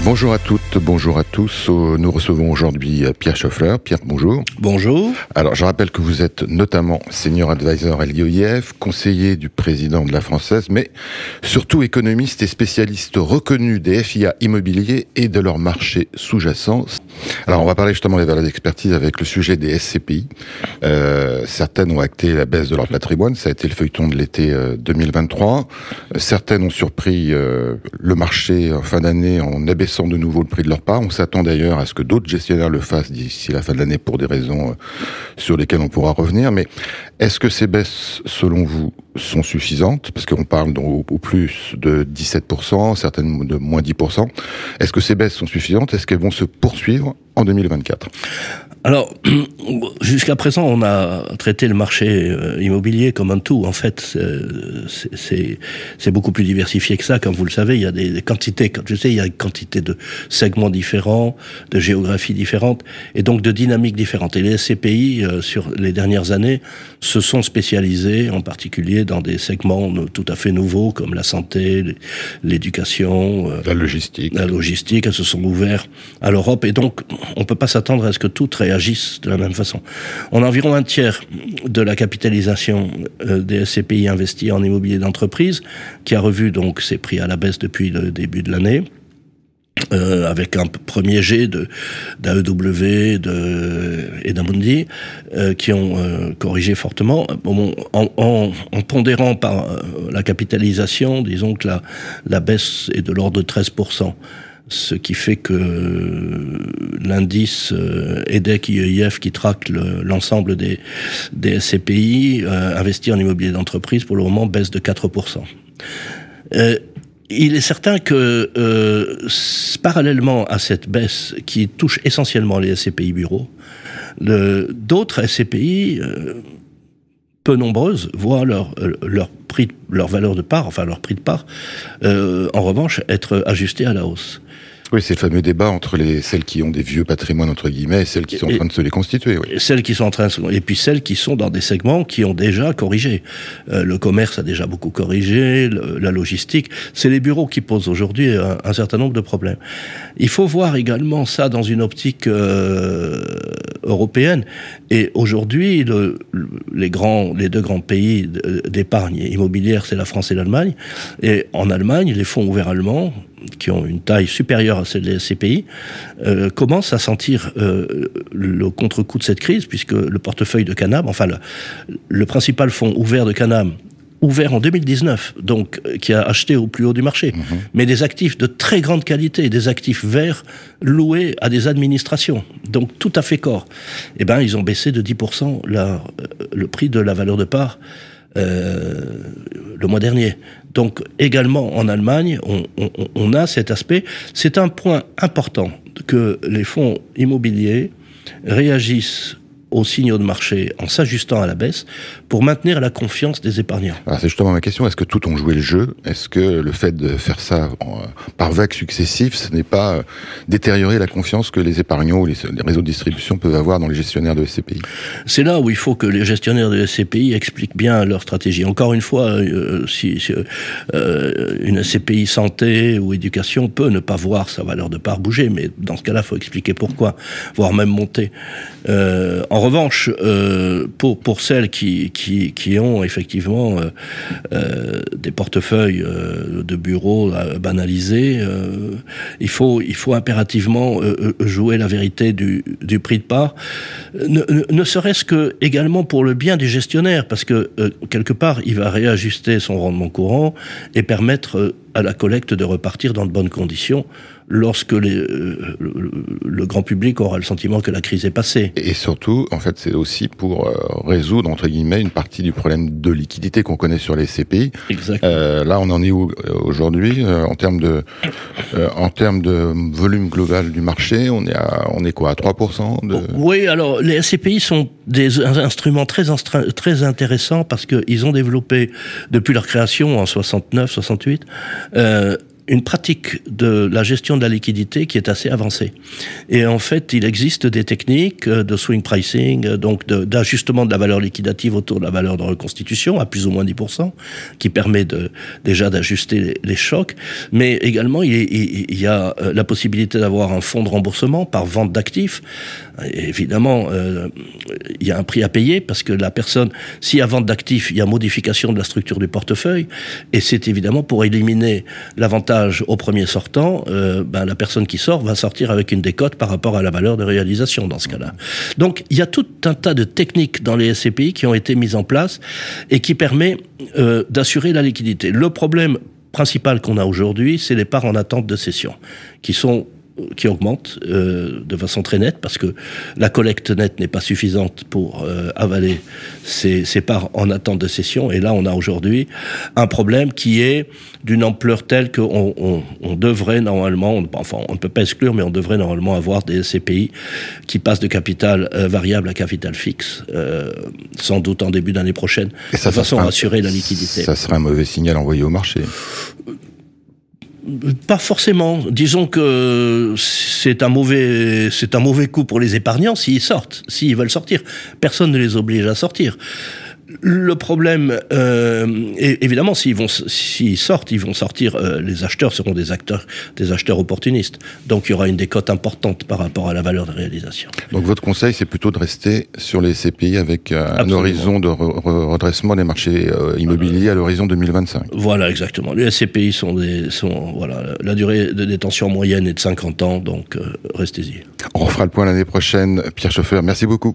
Bonjour à toutes, bonjour à tous. Euh, Nous recevons aujourd'hui euh, Pierre Schoeffler. Pierre, bonjour. Bonjour. Alors, je rappelle que vous êtes notamment senior advisor à l'IOIF, conseiller du président de la Française, mais surtout économiste et spécialiste reconnu des FIA immobiliers et de leur marché sous-jacent. Alors, on va parler justement des valeurs d'expertise avec le sujet des SCPI. Euh, certaines ont acté la baisse de leur patrimoine, ça a été le feuilleton de l'été euh, 2023. Euh, Certaines ont surpris euh, le marché en fin d'année en abaissant de nouveau le prix de leur part. On s'attend d'ailleurs à ce que d'autres gestionnaires le fassent d'ici la fin de l'année pour des raisons euh, sur lesquelles on pourra revenir. Mais est-ce que ces baisses, selon vous, sont suffisantes? Parce qu'on parle au plus de 17%, certaines de moins 10%. Est-ce que ces baisses sont suffisantes? Est-ce qu'elles vont se poursuivre en 2024 Alors, jusqu'à présent, on a traité le marché euh, immobilier comme un tout. En fait, euh, c'est- beaucoup plus diversifié que ça. Comme vous le savez, il y a des, des quantités, comme je sais, il y a une quantité de segments différents, de géographies différentes, et donc de dynamiques différentes. Et les SCPI, euh, sur les dernières années, se sont spécialisés, en particulier dans des segments tout à fait nouveaux, comme la santé, l'éducation, La logistique. la logistique, elles se sont ouvertes à l'Europe et donc on peut pas s'attendre à ce que toutes réagissent de la même façon. On a environ un tiers de la capitalisation euh, des SCPI investis en immobilier d'entreprise qui a revu donc ses prix à la baisse depuis le début de l'année. Euh, avec un premier jet d'AEW et d'Amundi euh, qui ont corrigé fortement en, pondérant par la capitalisation disons que la baisse est de l'ordre de 13% ce qui fait que euh, l'indice euh, EDEC IEIF qui traque le- l'ensemble des, SCPI euh, investis en immobilier d'entreprise pour le moment baisse de 4%. Euh, il est certain que parallèlement à cette baisse qui touche essentiellement les SCPI bureaux, d'autres SCPI peu nombreuses voient leur, prix, leur valeur de part, enfin leur prix de part, en revanche, être ajusté à la hausse. Oui, c'est le fameux débat entre les, celles qui ont des vieux patrimoines, entre guillemets, et celles qui sont en train de se les constituer. Oui. Et celles qui sont en train de se- et puis celles qui sont dans des segments qui ont déjà corrigé. Euh, le commerce a déjà beaucoup corrigé, le- la logistique. C'est les bureaux qui posent aujourd'hui un, un certain nombre de problèmes. Il faut voir également ça dans une optique euh, européenne. Et aujourd'hui, le- le- les grands, les deux grands pays d'épargne immobilière, c'est la France et l'Allemagne. Et en Allemagne, les fonds ouverts allemands qui ont une taille supérieure à celle des SCPI, euh, commencent à sentir euh, le contre-coup de cette crise, puisque le portefeuille de Canam, enfin le, le principal fonds ouvert de Canam, ouvert en 2019, donc euh, qui a acheté au plus haut du marché, mais des actifs de très grande qualité, des actifs verts loués à des administrations, donc tout à fait corps. Eh ben, ils ont baissé de 10% la, euh, le prix de la valeur de part euh, le mois dernier. Donc également en Allemagne, on, a cet aspect. C'est un point important que les fonds immobiliers réagissent aux signaux de marché en s'ajustant à la baisse pour maintenir la confiance des épargnants. Alors c'est justement ma question. Est-ce que tout ont joué le jeu? Est-ce que le fait de faire ça en- par vagues successives, ce n'est pas euh, détériorer la confiance que les épargnants ou les, les réseaux de distribution peuvent avoir dans les gestionnaires de SCPI C'est là où il faut que les gestionnaires de SCPI expliquent bien leur stratégie. Encore une fois, euh, si, si, euh, une SCPI santé ou éducation peut ne pas voir sa valeur de part bouger, mais dans ce cas-là, il faut expliquer pourquoi, voire même monter. Euh, en revanche, euh, pour, celles qui, ont effectivement euh, euh, des portefeuilles de bureaux banalisés, il, faut, il faut impérativement jouer la vérité du, prix de part, ne, serait-ce que également pour le bien du gestionnaire, parce que quelque part, il va réajuster son rendement courant et permettre à la collecte de repartir dans de bonnes conditions lorsque les, euh, le, le grand public aura le sentiment que la crise est passée. Et surtout, en fait, c'est aussi pour euh, résoudre, entre guillemets, une partie du problème de liquidité qu'on connaît sur les SCPI. Exact. Euh, là, on en est où aujourd'hui en termes de en termes de volume global du marché On est à on est quoi à 3% de Oui, alors les SCPI sont des instruments très, très intéressants parce qu'ils ont développé, depuis leur création en 69, 68, euh, une pratique de la gestion de la liquidité qui est assez avancée. Et en fait, il existe des techniques de swing pricing, donc d'ajustement de, la valeur liquidative autour de la valeur de reconstitution à plus ou moins 10%, qui permet de, déjà d'ajuster les, chocs. Mais également, il, y a la possibilité d'avoir un fonds de remboursement par vente d'actifs. Évidemment, euh, il y a un prix à payer parce que la personne, y a vente d'actifs, il y a modification de la structure du portefeuille. Et c'est évidemment pour éliminer l'avantage au premier sortant, euh, ben, la personne qui sort va sortir avec une décote par rapport à la valeur de réalisation dans ce cas-là. Donc il y a tout un tas de techniques dans les SCPI qui ont été mises en place et qui permet euh, d'assurer la liquidité. Le problème principal qu'on a aujourd'hui, c'est les parts en attente de cession, qui sont qui augmente euh, de façon très nette parce que la collecte nette n'est pas suffisante pour euh, avaler ces, ces, parts en attente de cession. Et là, on a aujourd'hui un problème qui est d'une ampleur telle qu'on on, on devrait normalement, on, enfin, on ne peut pas exclure, mais on devrait normalement avoir des CPI qui passent de capital euh, variable à capital fixe, euh, sans doute en début d'année prochaine, de façon à assurer la liquidité. Ça serait un mauvais signal envoyé au marché pas forcément. Disons que c'est un mauvais, c'est un mauvais coup pour les épargnants s'ils sortent, s'ils veulent sortir. Personne ne les oblige à sortir. Le problème, euh, évidemment, s'ils vont, s'ils sortent, ils vont sortir. Euh, les acheteurs seront des acteurs, des acheteurs opportunistes. Donc, il y aura une décote importante par rapport à la valeur de réalisation. Donc, votre conseil, c'est plutôt de rester sur les CPI avec euh, un horizon de redressement des marchés immobiliers à l'horizon 2025. Voilà, exactement. Les CPI sont des, sont voilà, la durée de détention moyenne est de 50 ans, donc restez-y. On refera le point l'année prochaine. Pierre Chauffeur, merci beaucoup.